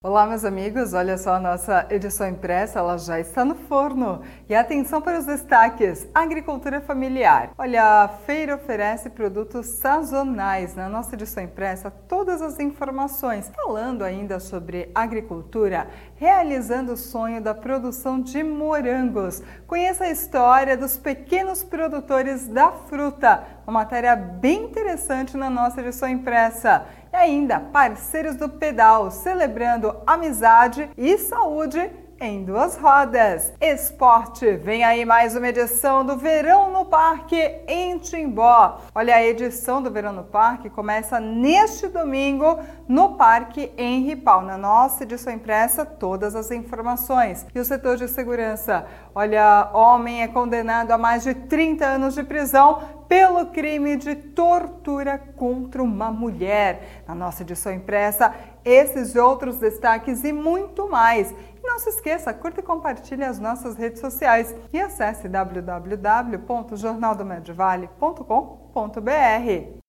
Olá, meus amigos. Olha só a nossa edição impressa, ela já está no forno. E atenção para os destaques: agricultura familiar. Olha, a feira oferece produtos sazonais. Na nossa edição impressa, todas as informações. Falando ainda sobre agricultura, realizando o sonho da produção de morangos. Conheça a história dos pequenos produtores da fruta. Uma matéria bem interessante na nossa edição impressa. E ainda, parceiros do pedal, celebrando amizade e saúde em duas rodas. Esporte, vem aí mais uma edição do Verão no Parque em Timbó. Olha, a edição do Verão no Parque começa neste domingo no Parque Henri Pau. Na nossa edição impressa, todas as informações. E o setor de segurança, olha, homem é condenado a mais de 30 anos de prisão pelo crime de tortura contra uma mulher. Na nossa edição impressa, esses outros destaques e muito mais. Não se esqueça, curta e compartilhe as nossas redes sociais e acesse www.jornaldomedvale.com.br.